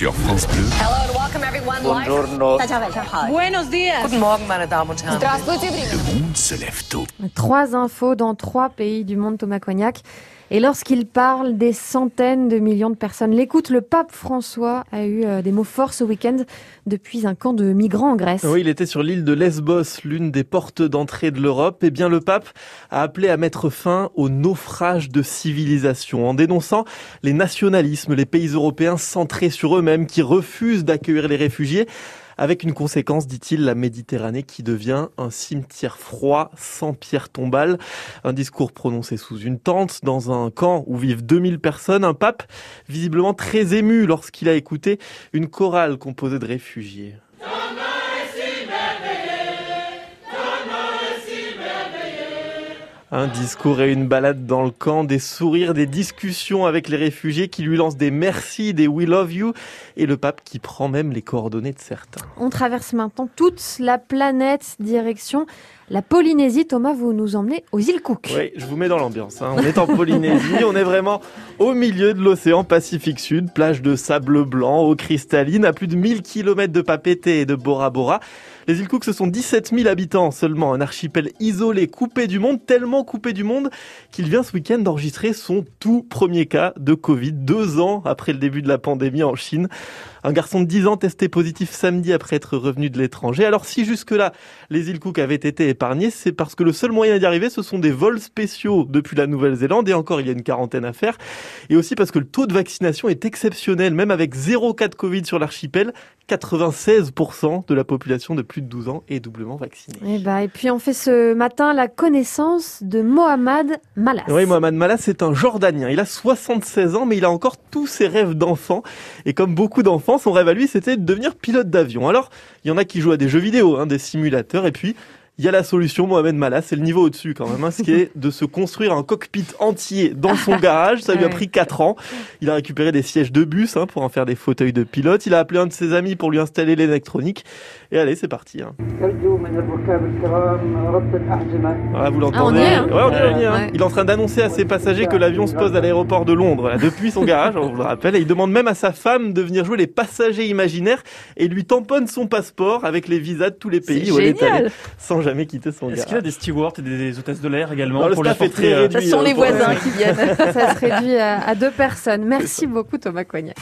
sur France Bleu. Buenos días. Guten Morgen, meine Damen und Herren. Le monde se lève tôt. Trois infos dans trois pays du monde, Thomas Cognac. Et lorsqu'il parle, des centaines de millions de personnes l'écoutent. Le pape François a eu euh, des mots forts ce week-end depuis un camp de migrants en Grèce. Oui, il était sur l'île de Lesbos, l'une des portes d'entrée de l'Europe. Eh bien, le pape a appelé à mettre fin au naufrage de civilisation en dénonçant les nationalismes, les pays européens centrés sur eux-mêmes qui refusent d'accueillir les réfugiés avec une conséquence, dit-il, la Méditerranée qui devient un cimetière froid sans pierre tombale. Un discours prononcé sous une tente dans un camp où vivent 2000 personnes. Un pape visiblement très ému lorsqu'il a écouté une chorale composée de réfugiés. Un discours et une balade dans le camp, des sourires, des discussions avec les réfugiés qui lui lancent des merci, des we love you, et le pape qui prend même les coordonnées de certains. On traverse maintenant toute la planète, direction la Polynésie. Thomas, vous nous emmenez aux îles Cook. Oui, je vous mets dans l'ambiance. hein. On est en Polynésie, on est vraiment au milieu de l'océan Pacifique Sud, plage de sable blanc, eau cristalline, à plus de 1000 km de Papeete et de Bora Bora. Les îles Cook, ce sont 17 000 habitants seulement, un archipel isolé, coupé du monde, tellement coupé du monde qu'il vient ce week-end d'enregistrer son tout premier cas de Covid, deux ans après le début de la pandémie en Chine. Un garçon de 10 ans testé positif samedi après être revenu de l'étranger. Alors si jusque-là, les îles Cook avaient été épargnées, c'est parce que le seul moyen d'y arriver, ce sont des vols spéciaux depuis la Nouvelle-Zélande, et encore il y a une quarantaine à faire, et aussi parce que le taux de vaccination est exceptionnel, même avec zéro cas de Covid sur l'archipel, 96% de la population de plus de 12 ans est doublement vaccinée. Et, bah, et puis on fait ce matin la connaissance de Mohamed Malas. Oui, Mohamed Malas, c'est un Jordanien. Il a 76 ans, mais il a encore tous ses rêves d'enfant. Et comme beaucoup d'enfants, son rêve à lui, c'était de devenir pilote d'avion. Alors, il y en a qui jouent à des jeux vidéo, hein, des simulateurs, et puis il y a la solution, Mohamed Malas, c'est le niveau au-dessus quand même, hein, ce qui est de se construire un cockpit entier dans son garage. Ça lui a pris 4 ans. Il a récupéré des sièges de bus hein, pour en faire des fauteuils de pilote. Il a appelé un de ses amis pour lui installer l'électronique. Et allez, c'est parti. Hein. Voilà, vous l'entendez. Ah, ouais, hein. ouais, ouais, il est en train d'annoncer à ses passagers que l'avion se pose à l'aéroport de Londres, depuis son garage, on vous le rappelle. Et il demande même à sa femme de venir jouer les passagers imaginaires et lui tamponne son passeport avec les visas de tous les pays où elle est allée jamais quitter son Est-ce qu'il a des stewards et des hôtesses de l'air également Non, le pour est très euh, réduit. Ce sont hein, les voisins qui viennent. Ça se réduit à, à deux personnes. Merci beaucoup Thomas Cognac.